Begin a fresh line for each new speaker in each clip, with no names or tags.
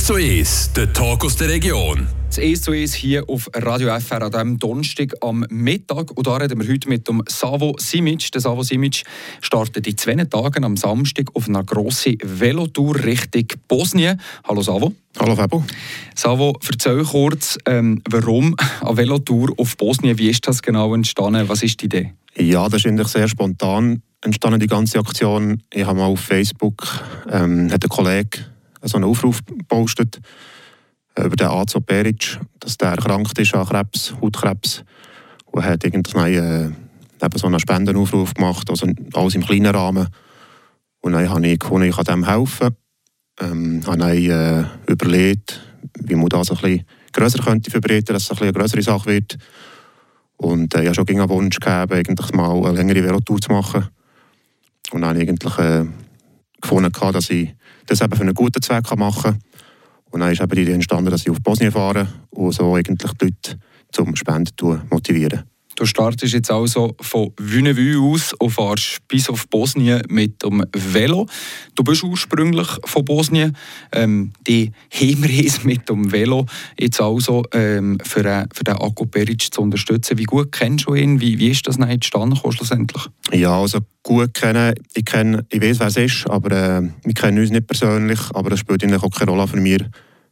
1 zu 1, der Talk aus der Region.
Das 1 zu 1 hier auf Radio FR an diesem Donnerstag am Mittag. Und da reden wir heute mit dem Savo Simic. Der Savo Simic startet in zwei Tagen am Samstag auf einer grossen Velotour Richtung Bosnien. Hallo Savo.
Hallo Fabo.
Savo, erzähl kurz, ähm, warum eine Velotour auf Bosnien? Wie ist das genau entstanden? Was ist die Idee?
Ja, das ist eigentlich sehr spontan entstanden, die ganze Aktion. Ich habe mal auf Facebook, ähm, hat ein Kollege so einen Aufruf gepostet, über den Azo Peric, dass der erkrankt ist an Krebs, Hautkrebs. Und hat irgendwann äh, eben so einen Spendenaufruf gemacht, also alles im kleinen Rahmen. Und dann habe ich gefunden, ich kann dem helfen. Ähm, habe ich äh, überlegt, wie man das ein bisschen grösser könnte verbreiten, dass es ein eine größere Sache wird. Und äh, ich habe schon einen Wunsch gegeben, eigentlich mal eine längere Velotour zu machen. Und dann habe ich eigentlich äh, gefunden, dass ich das eben für einen guten Zweck machen kann. Und dann ist eben die Idee entstanden, dass ich auf Bosnien fahre und so eigentlich die Leute zum Spenden motivieren.
Du startest jetzt also von Wünnewü aus und fährst bis auf Bosnien mit dem Velo. Du bist ursprünglich von Bosnien. Ähm, die Heimreise mit dem Velo jetzt also ähm, für, äh, für den Akku Peric zu unterstützen. Wie gut kennst du ihn? Wie, wie ist das entstanden schlussendlich?
Ja, also gut kennen. Ich, kenne, ich weiß, wer es ist, aber äh, wir kennen uns nicht persönlich. Aber das spielt eigentlich auch keine Rolle für mich.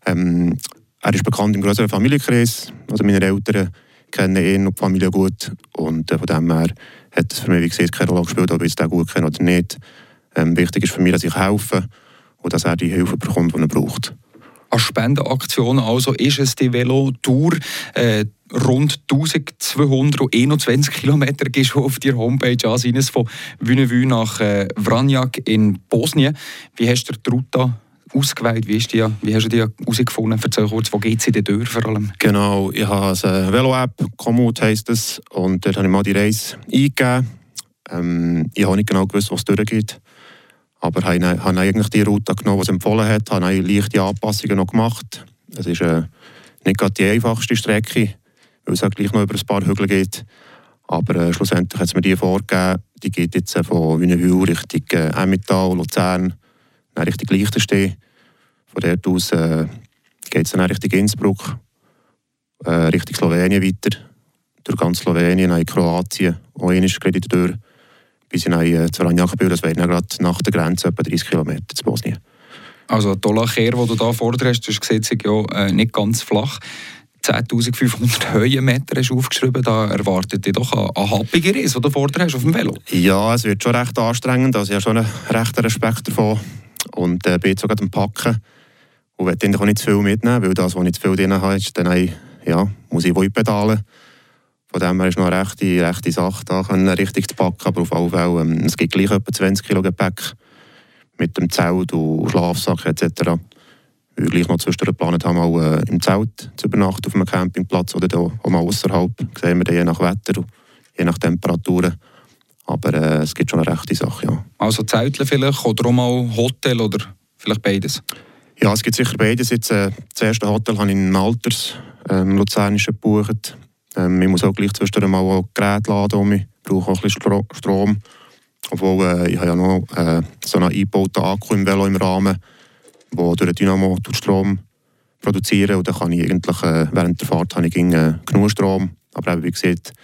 Ähm, er ist bekannt im größeren Familienkreis. Also meine Eltern kennen ihn und die Familie gut. Und äh, von dem her hat es für mich, wie gesagt, keine Rolle gespielt, ob ich es gut kenne oder nicht. Ähm, wichtig ist für mich, dass ich helfe und dass er die Hilfe bekommt, die er braucht.
Eine Spendenaktion also ist es die Velo-Tour. Äh, rund 1221 Kilometer gehst du auf der Homepage an, von Wünnewü nach äh, Vranjak in Bosnien. Wie hast du die Route ausgewählt? Wie, ist die, wie hast du die herausgefunden? Erzähl kurz, wo geht sie denn durch vor allem?
Genau, ich habe eine Velo-App, Komoot heisst es, und dort habe ich mal die Reise eingegeben. Ähm, ich habe nicht genau gewusst, was durchgeht. Aber ich habe eigentlich die Route genommen, die es empfohlen hat, habe leichte Anpassungen noch gemacht. Es ist äh, nicht gerade die einfachste Strecke, weil es auch gleich noch über ein paar Hügel geht. Aber äh, schlussendlich hat es mir die vorgegeben. Die geht jetzt äh, von Wünnewil Richtung äh, Emmental, Luzern, Richtung Liechtenstein. Von dort aus äh, geht es dann Richtung Innsbruck, äh, Richtung Slowenien weiter, durch ganz Slowenien, in Kroatien, auch einmal die Tür, bis in äh, zu Ranjakbühl, das wäre gerade nach der Grenze etwa 30 Kilometer zu Bosnien.
Also die Dollarkehr, die du hier vorne hast, du hast gesehen, ja äh, nicht ganz flach. 10.500 Höhenmeter hast du aufgeschrieben, da erwartet dich doch ein, ein happiger Reise, den du vorne hast auf dem Velo.
Ja, es wird schon recht anstrengend, also ich habe schon einen rechten Respekt davon und äh, bin jetzt sogar am Packen und will auch nicht zu viel mitnehmen, weil das, was ich zu viel drin habe, ist dann ja, muss ich wohl pedalen. Von dem her ist noch eine rechte, rechte Sache, da können richtig zu packen, aber auf alle Fälle, ähm, es gibt gleich etwa 20 Kilo Gepäck mit dem Zelt und Schlafsack etc. Weil wir gleich noch zwischendurch geplant haben, mal äh, im Zelt zu übernachten auf einem Campingplatz oder da, auch mal außerhalb. Sehen wir dann je nach Wetter und je nach Temperaturen. Aber äh, es gibt schon eine rechte Sache, ja.
Also Zeltle vielleicht oder auch mal Hotel oder vielleicht beides?
Ja, es gibt sicher beides. Jetzt, äh, das erste Hotel habe ich in Alters, ähm, Luzernischen gebucht. Ähm, ich muss auch gleich zwischendurch mal auch Geräte laden um. Ich brauche auch ein bisschen Strom. Obwohl, äh, ich habe ja noch äh, so einen eingebauten Akku im Velo im Rahmen, der durch den Dynamo Strom produzieren und dann kann ich eigentlich äh, während der Fahrt habe ich äh, genug Strom. Aber eben, wie gesagt,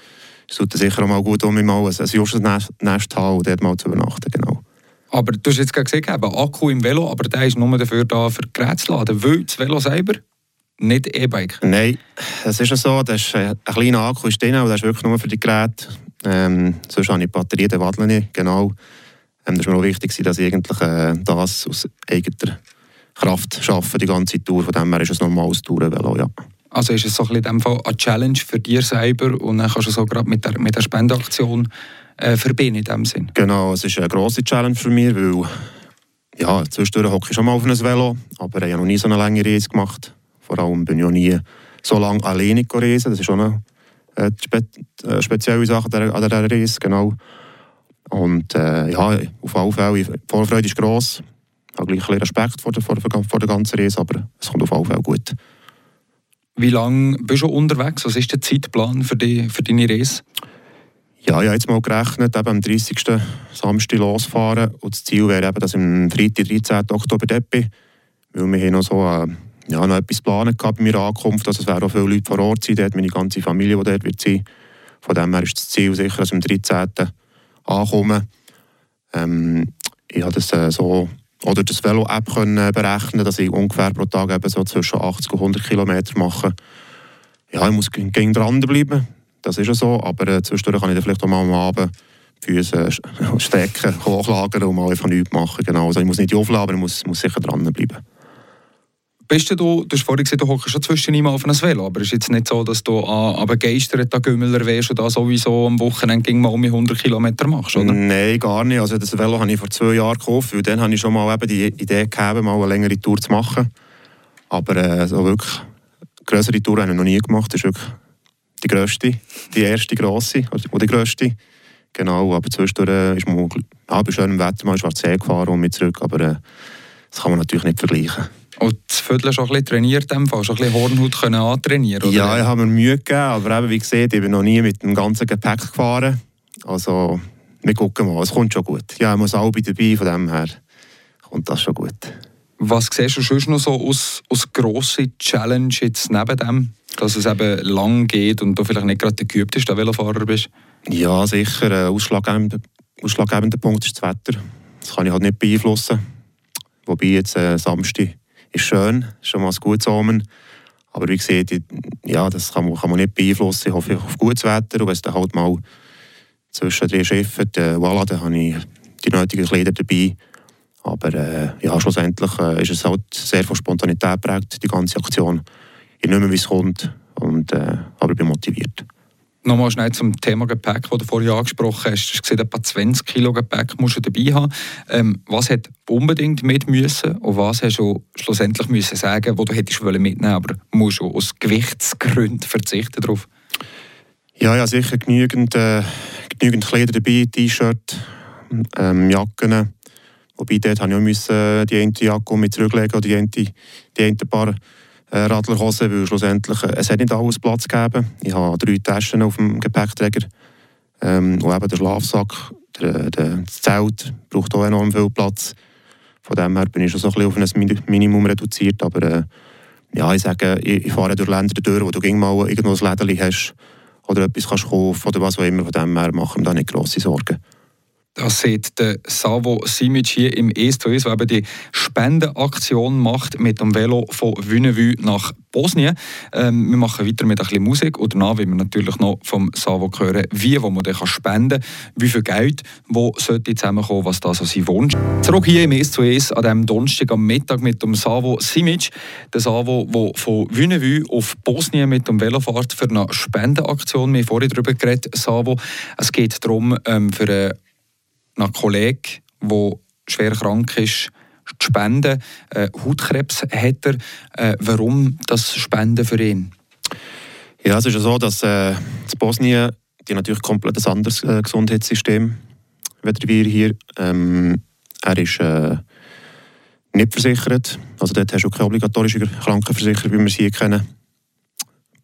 es tut sicher auch mal gut, um mal ein, ein Jostensnest zu haben und dort mal zu übernachten, genau.
Aber du hast jetzt gerade gesagt, eben, Akku im Velo, aber der ist nur dafür da, für Geräte zu laden. Weil das Velo selber nicht E-Bike?
Nein, es ist ja so, das ist, äh, ein kleiner Akku ist drin, aber das ist wirklich nur für die Geräte. Ähm, sonst habe ich Batterien, den wadle nicht, genau. Ähm, das war mir auch wichtig, dass ich eigentlich äh, das aus eigener Kraft schaffe, die ganze Tour. Von dem her ist es ein normales Tourenvelo, ja.
Also ist es so ein in dem Fall eine Challenge für dich selber und dann kannst du so gerade mit der, mit der Spendeaktion äh, verbinden in dem Sinn?
Genau, es ist eine grosse Challenge für mich, weil ja, zwischendurch hocke ich schon mal auf einem Velo, aber ich habe noch nie so eine lange Reise gemacht. Vor allem bin ich noch nie so lange alleine reisen. Das ist schon eine, eine spe eine spezielle Sache an dieser Reise, genau. Und äh, ja, auf alle Fälle, die Vorfreude ist gross. Ich habe gleich ein Respekt vor der, vor, vor der ganzen Reise, aber es kommt auf alle Fälle gut.
Wie lange bist du unterwegs? Was ist der Zeitplan für, die, für deine Reise?
Ja, ich habe jetzt mal gerechnet, eben am 30. Samstag losfahren. Und das Ziel wäre eben, dass ich am Freitag, 13. Oktober dort bin. Weil wir haben noch so eine ja, noch etwas planen bei meiner Ankunft. Also es werden auch viele Leute vor Ort sein, dort meine ganze Familie, die dort wird sein. Von dem her ist das Ziel sicher, dass wir am 13. ankommen. Ähm, ich habe das äh, so oder das Velo-App können berechnen, dass ich ungefähr pro Tag eben so zwischen 80 und 100 Kilometer mache. Ja, ich muss gegen dranbleiben, das ist ja so, aber äh, zwischendurch kann ich dann vielleicht auch mal am Abend Füße äh, stecken, hochlagern und mal einfach nichts machen. Genau. Also ich muss nicht aufladen, aber ich muss, muss sicher dranbleiben.
Bist du, du hast vorhin gesagt, du hockst schon zwischen ihm auf einem Velo, aber es ist jetzt nicht so, dass du an, an Gümmeler wärst und da sowieso am Wochenende mal um 100 Kilometer machst, oder?
Nein, gar nicht. Also das Velo habe ich vor zwei Jahren gekauft, weil dann habe ich schon mal eben die Idee gehabt, mal eine längere Tour zu machen. Aber äh, so wirklich größere Tour habe ich noch nie gemacht. Das ist wirklich die grösste, die erste grosse, oder die grösste. Genau, aber zwischendurch äh, ist man ja, bei schönem Wetter mal See gefahren und mit zurück, aber äh, das kann man natürlich nicht vergleichen.
Und das Viertel schon ein bisschen trainiert, dem Fall, schon ein bisschen Hornhaut können antrainieren oder?
Ja, ich habe mir Mühe gegeben, aber eben, wie gesagt, ich bin noch nie mit dem ganzen Gepäck gefahren. Also, wir gucken mal, es kommt schon gut. Ja, ich muss auch dabei, von dem her kommt das schon gut.
Was siehst du sonst noch so aus, aus grossen Challenge jetzt neben dem, dass es eben lang geht und du vielleicht nicht gerade der geübteste Velofahrer bist?
Ja, sicher. Ein ausschlaggebender, ausschlaggebender Punkt ist das Wetter. Das kann ich halt nicht beeinflussen. Wobei jetzt äh, Samstag ist schön, ist schon mal ein gutes Omen. Aber wie gesagt, ja, das kann man, kann man nicht beeinflussen. Ich hoffe auf gutes Wetter und wenn es dann halt mal zwischen drei Schiffen, äh, voilà, dann habe ich die nötigen Kleider dabei. Aber äh, ja, schlussendlich äh, ist es halt sehr von Spontanität geprägt, die ganze Aktion. Ich mehr, wie es kommt, und, äh, aber ich bin motiviert.
Nochmal schnell zum Thema Gepäck, das du vorhin angesprochen hast. Du hast gesagt, etwa 20 Kilo Gepäck musst du dabei haben. Ähm, was hat unbedingt mit müssen und was hast du schlussendlich müssen sagen, wo du hättest mitnehmen aber musst du aus Gewichtsgründen verzichten darauf?
Ja, ja, sicher genügend, äh, genügend Kleider dabei, T-Shirt, ähm, Jacken. Wobei dort habe ich auch müssen, die eine Jacke mit zurücklegen oder die eine, die eine paar äh, Radlerhosen, weil schlussendlich, äh, es hat nicht alles Platz gegeben. Ich habe drei Taschen auf dem Gepäckträger ähm, und eben der Schlafsack, der, der, das Zelt braucht auch enorm viel Platz. Von dem her bin ich schon so ein bisschen auf ein Minimum reduziert, aber äh, ja, ich sage, ich, ich, fahre durch Länder durch, wo du mal irgendwo ein Läden hast oder etwas kannst kaufen oder was auch immer, von dem her machen wir da nicht grosse Sorgen.
Das sieht der Savo Simic hier im ES2, der eben die Spendenaktion macht mit dem Velo von Wünnewü nach Bosnien. Ähm, wir machen weiter mit ein bisschen Musik und danach will wir natürlich noch vom Savo hören, wie wo man dann spenden kann, wie viel Geld wo sollte zusammenkommen, was das so sein Wunsch. Zurück hier im ES2 an diesem Donnerstag am Mittag mit dem Savo Simic. Der Savo, der von Wünnewü auf Bosnien mit dem Velo fährt für eine Spendenaktion. Wir haben vorhin darüber geredet, Savo. Es geht darum, ähm, für eine einen Kollegen, der schwer krank ist, zu spenden. Äh, Hautkrebs hat er. Äh, warum das Spenden für ihn?
Ja, es ist ja so, dass äh, in Bosnien die natürlich komplett ein anderes äh, Gesundheitssystem wie wir hier. Ähm, er ist äh, nicht versichert. Also dort hast du keine obligatorische Krankenversicherung, wie wir sie hier kennen.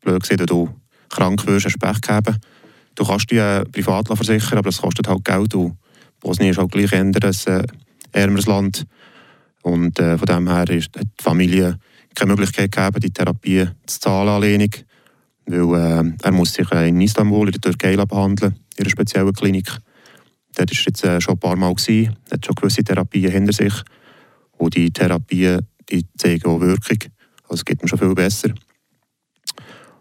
Blöd gesehen, wenn du krank wirst, hast du Pech gegeben. Du kannst dich äh, privat versichern, aber das kostet halt Geld. Und Bosnien ist auch gleich ein äh, ärmeres Land. Und äh, von dem her ist, hat die Familie keine Möglichkeit gegeben, die Therapie zu zahlen alleinig. Weil äh, er muss sich äh, in Istanbul, in der Türkei behandeln, in einer speziellen Klinik. Dort war jetzt äh, schon ein paar Mal, gewesen, hat schon gewisse Therapien hinter sich. Und die Therapien die zeigen auch Wirkung. Also es geht ihm schon viel besser.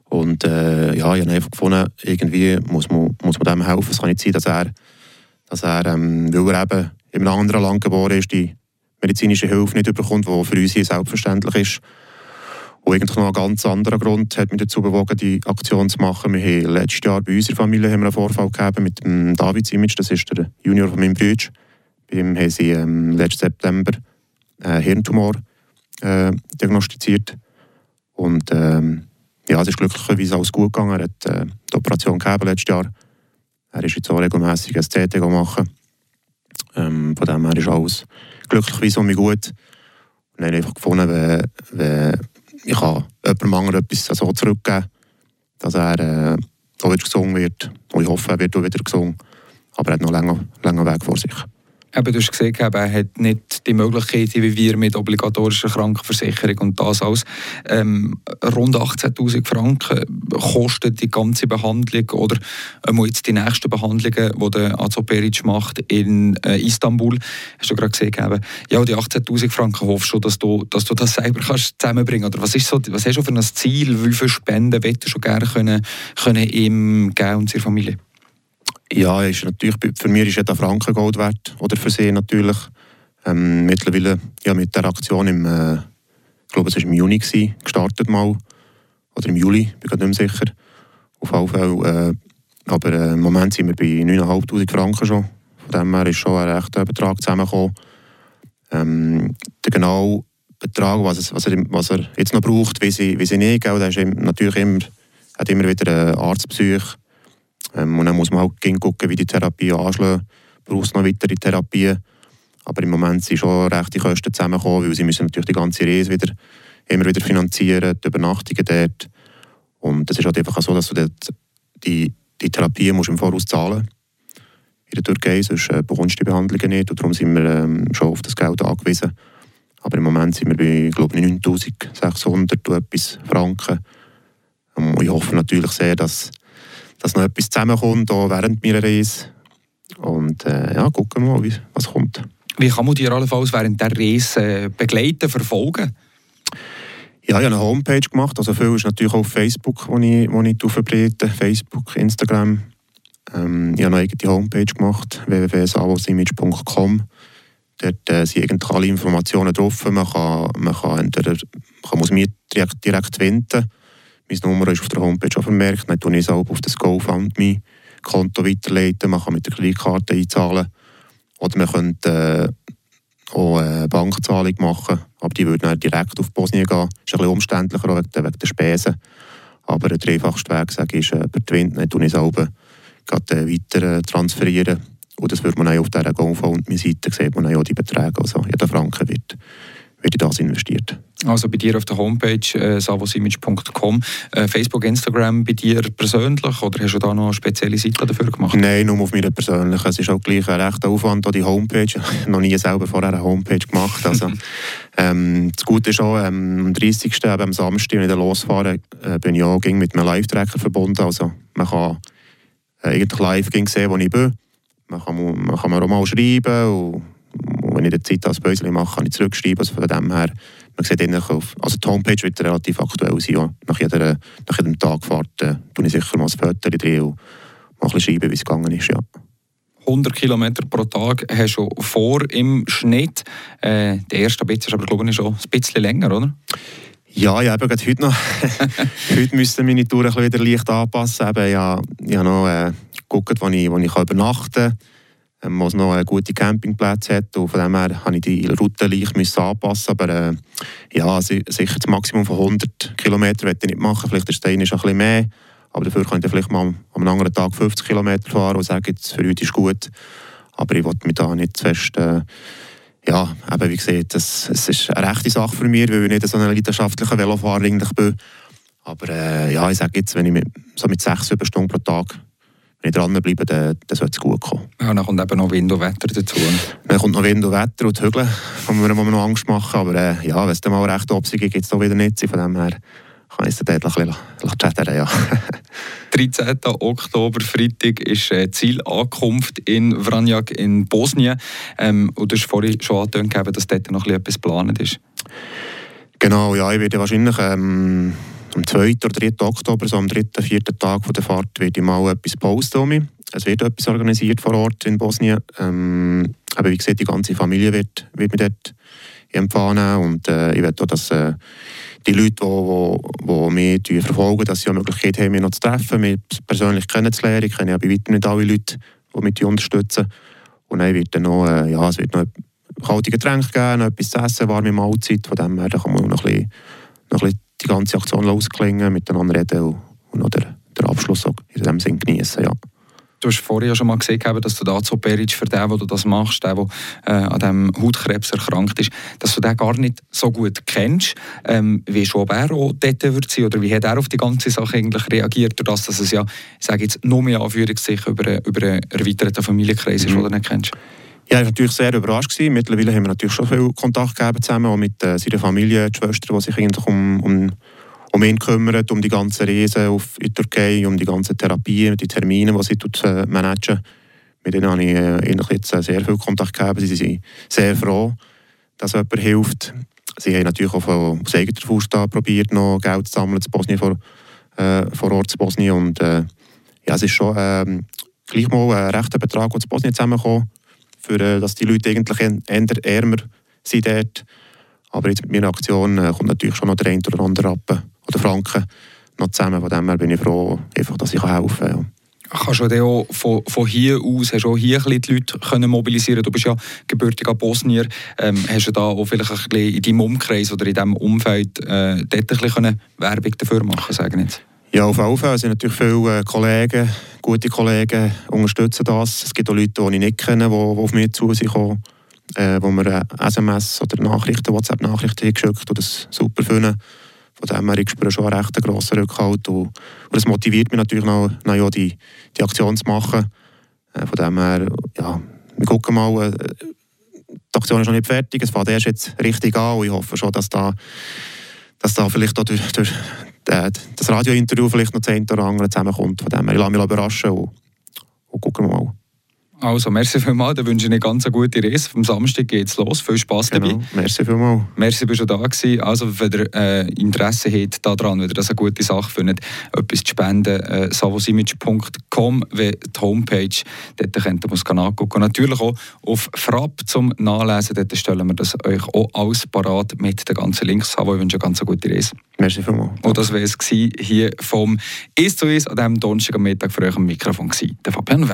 Und äh, ja, ich habe einfach gefunden, irgendwie muss man, muss man dem helfen. Es kann nicht sein, dass er dass er, ähm, weil er eben in einem anderen Land geboren ist, die medizinische Hilfe nicht bekommt, die für uns hier selbstverständlich ist. Und eigentlich noch ein ganz anderer Grund hat mich dazu bewogen, die Aktion zu machen. Wir haben letztes Jahr bei unserer Familie einen Vorfall gehabt mit dem David Simic, das ist der Junior von meinem Bruder. Bei ihm haben sie ähm, letzten September einen Hirntumor äh, diagnostiziert. Und ähm, ja, es ist glücklicherweise alles gut gegangen. Er hat äh, die Operation gehabt letztes Jahr er ist jetzt auch regelmässig ein CT machen. Ähm, von dem her ist alles glücklicherweise um mich gut. Und dann einfach gefunden, wenn, wenn ich jemandem anderen etwas so zurückgeben dass er äh, auch wieder gesungen wird. Und ich hoffe, er wird auch wieder gesungen. Aber er hat noch einen langen Weg vor sich.
Eben, du hast gesehen, er hat nicht die Möglichkeit wie wir mit obligatorischer Krankenversicherung und das alles. Ähm, rund 18'000 Franken kostet die ganze Behandlung oder ähm, jetzt die nächsten Behandlungen, die der Azo Peric macht in äh, Istanbul. Hast du gerade gesehen, eben, ja, die 18'000 Franken hoffst du, dass du, dass du das selber kannst zusammenbringen Oder was, so, was hast du für ein Ziel? Wie viele Spenden willst du schon gerne können, können ihm geben und seiner Familie?
Ja, ist natürlich, für mich ist jeder Franken Gold wert. Oder für sie natürlich. Ähm, mittlerweile ja, mit der Aktion im, äh, ich glaube, es war im Juni gewesen, gestartet mal. Oder im Juli, bin ich nicht mehr sicher. Auf jeden Fall. Äh, aber äh, im Moment sind wir bei 9'500 Franken schon. Von dem her ist schon ein rechter Betrag zusammengekommen. Ähm, der genaue Betrag, was, was, er, was er jetzt noch braucht, wie sie, wie sie nicht, gell, der natürlich immer, hat immer wieder einen Arztbesuch ähm, und dann muss man halt gucken, wie die Therapie anschlägt. Braucht es noch weitere Therapien? Aber im Moment sind schon rechte Kosten zusammengekommen, weil sie müssen natürlich die ganze Reise wieder, immer wieder finanzieren, die Übernachtungen dort. Und es ist halt einfach so, dass du dort die, die Therapie musst im Voraus zahlen in der Türkei, sonst äh, bekommst du die Behandlungen nicht. Und darum sind wir ähm, schon auf das Geld angewiesen. Aber im Moment sind wir bei, glaube ich, 9600 etwas Franken. Und ich hoffe natürlich sehr, dass dass noch etwas zusammenkommt auch während meiner Reise. Und äh, ja, gucken wir mal, was kommt.
Wie kann man dir allenfalls während der Reise äh, begleiten, verfolgen?
Ja, ich habe eine Homepage gemacht. Also viel ist natürlich auch auf Facebook, wo ich, wo ich verbreite. Facebook, Instagram. Ähm, ich habe eine eigene Homepage gemacht, www.savosimage.com. Dort äh, sind eigentlich alle Informationen drauf. Man kann, man kann entweder man mich direkt, direkt wenden mein Nummer ist auf der Homepage schon vermerkt. Dann tue ich auch auf das GoFundMe-Konto weiterleiten. Man kann mit der Kreditkarte einzahlen. Oder man könnte äh, auch eine Bankzahlung machen. Aber die würde dann direkt auf Bosnien gehen. Das ist ein bisschen umständlicher wegen der, wegen der Spesen. Aber der einfachste Weg sage ich, ist äh, per Twint. Dann tue ich auch gerade äh, weiter äh, transferieren. Und das wird man auch auf dieser GoFundMe-Seite sehen, man auch die Beträge. Also jeder Franken wird, wird in das investiert.
Also bei dir auf der Homepage äh, savosimage.com, äh, Facebook, Instagram bei dir persönlich oder hast du da noch eine spezielle Seite dafür gemacht?
Nein, nur auf meiner persönlichen. Es ist auch gleich ein rechter Aufwand an die Homepage. Ich habe noch nie selber vorher eine Homepage gemacht. Also, ähm, das Gute ist auch, ähm, am 30. Eben, am Samstag, wenn ich losfahre, äh, bin ich auch mit einem Live-Tracker verbunden. Also man kann äh, eigentlich live sehen, wo ich bin. Man kann, man kann mir auch mal schreiben und, und wenn ich die Zeit als Bösel mache, kann ich zurückschreiben. Also von dem her man sieht eigentlich auf, also die Homepage wird relativ aktuell sein. Ja. Nach, jeder, nach jedem Tagfahrt äh, tue ich sicher mal ein Foto drin und mal ein schreiben, wie es gegangen ist. Ja.
100 km pro Tag hast du vor im Schnitt. Äh, der erste Bit ist aber glaube ich schon ein bisschen länger, oder?
Ja, ich habe gerade heute noch. heute müsste meine Tour ein bisschen wieder leicht anpassen. Eben, ja, ich habe noch äh, geguckt, wo ich, wo ich übernachten kann ähm, was noch gute Campingplätze hat. Und von dem her musste ich die Route leicht anpassen. Aber äh, ja, sicher das Maximum von 100 km werde ich nicht machen. Vielleicht ist der eine ein bisschen mehr. Aber dafür kann ich vielleicht mal am anderen Tag 50 km fahren und sagen, für heute ist gut. Aber ich wollte mich da nicht zu fest... Äh, ja, eben wie gesagt, es ist eine rechte Sache für mich, weil ich nicht so ein leidenschaftlicher Velofahrer eigentlich bin. Aber äh, ja, ich sage jetzt, wenn ich mit, so mit 6, 7 Stunden pro Tag wenn ich dranbleibe, dann, dann sollte es gut kommen.
Ja, dann kommt eben noch Wind und Wetter dazu.
Dann kommt noch Wind und Wetter und die Hügel, die mir noch Angst machen. Aber äh, ja, wenn es dann mal recht Obsig gibt, gibt es wieder nicht. Von dem her kann ich es dann dort ein bisschen chattern, ja.
13. Oktober, Freitag, ist äh, Zielankunft in Vranjak in Bosnien. Ähm, und du hast vorhin schon angetönt, dass dort noch etwas geplant ist.
Genau, ja, ich werde wahrscheinlich... Ähm, am 2. oder 3. Oktober, so am 3. 4. Tag der Fahrt, werde ich mal etwas posten. Es wird etwas organisiert vor Ort in Bosnien. Ähm, aber wie gesagt, die ganze Familie wird, wird mich dort empfangen und äh, ich werde auch, dass äh, die Leute, die, die, die mich verfolgen, dass sie eine Möglichkeit haben, mich noch zu treffen, mich persönlich kennenzulernen. Ich kenne ja bei weitem nicht alle Leute, die mich unterstützen. Und dann wird dann noch, äh, ja, es wird noch kalte Getränke geben, noch etwas zu essen, warme Mahlzeit. Von dem her kann man noch ein bisschen, noch ein bisschen die ganze Aktion losklingen, miteinander reden und, noch den, den Abschluss in diesem Sinn genießen. Ja.
Du hast vorher schon mal gesehen, dass du da Peric für den, der das machst, der, der äh, an diesem Hautkrebs erkrankt ist, dass du den gar nicht so gut kennst. Ähm, wie schon er auch dort wird sein, oder wie hat er auf die ganze Sache eigentlich reagiert, dadurch, dass es ja, ich sage jetzt, nur mehr Anführungszeichen über, über einen erweiterten Familienkreis ist, mhm. den du nicht kennst?
Ich war natürlich sehr überrascht. Gewesen. Mittlerweile haben wir natürlich schon viel Kontakt gegeben zusammen, auch mit äh, seiner Familie, die Schwester, die sich eigentlich um, um, um ihn kümmert, um die ganzen Reisen auf in die Türkei, um die ganzen Therapien, die Termine, die sie tut, äh, managen. Mit denen habe ich äh, jetzt äh, sehr viel Kontakt gegeben. Sie sind sehr froh, dass jemand hilft. Sie haben natürlich auch von, aus eigener Faust probiert, noch Geld zu sammeln zu Bosnien, vor, äh, vor Ort zu Bosnien. Und äh, ja, es ist schon äh, gleich mal ein rechter Betrag, der zu Bosnien zusammenkommt für, äh, dass die Leute eigentlich eher ärmer sind dort. Aber jetzt mit meiner Aktion äh, kommt natürlich schon noch der ein oder andere Rappen oder Franken noch zusammen. Von dem her bin ich froh, einfach, dass ich helfen kann. Ja.
Kannst du auch von, von hier aus, hast du auch hier ein die Leute können mobilisieren Du bist ja gebürtiger Bosnier. Ähm, hast du da auch vielleicht ein bisschen in deinem Umkreis oder in diesem Umfeld äh, dort ein bisschen Werbung dafür machen, sagen jetzt?
Ja, auf jeden Fall. Es sind natürlich viele äh, Kollegen, gute Kollegen, unterstützen das. Es gibt auch Leute, die ich nicht kenne, die, die auf mich zu sind gekommen, äh, wo mir SMS oder Nachrichten, WhatsApp-Nachrichten geschickt und das super finden. Von dem her, ich spüre schon einen recht grossen Rückhalt und, und das motiviert mich natürlich noch, noch ja, die, die Aktion zu machen. Äh, von dem her, ja, wir gucken mal, äh, die Aktion ist noch nicht fertig, es fängt erst jetzt richtig an und ich hoffe schon, dass da, dass da vielleicht auch durch, durch äh, das Radiointerview vielleicht noch zehn oder andere zusammenkommt. Von dem her, ich lasse mich überraschen und, und gucken wir mal.
Also, merci vielmals. Dann wünsche ich eine ganz gute Reise. Am Samstag geht es los. Viel Spass genau. dabei.
Merci vielmals.
Merci, bist du da gewesen. Also, wenn ihr äh, Interesse habt daran, wenn ihr das eine gute Sache findet, etwas zu spenden, äh, savosimage.com, wie die Homepage, dort könnt ihr es angucken. Natürlich auch auf Frapp zum Nachlesen. Dort stellen wir das euch auch alles parat mit den ganzen Links. Savo, ich wünsche eine ganz gute Reise.
Merci vielmals.
Und das war es hier vom «Ist zu ist» an diesem Donnerstag am Mittag für euch am Mikrofon. Der Fabian.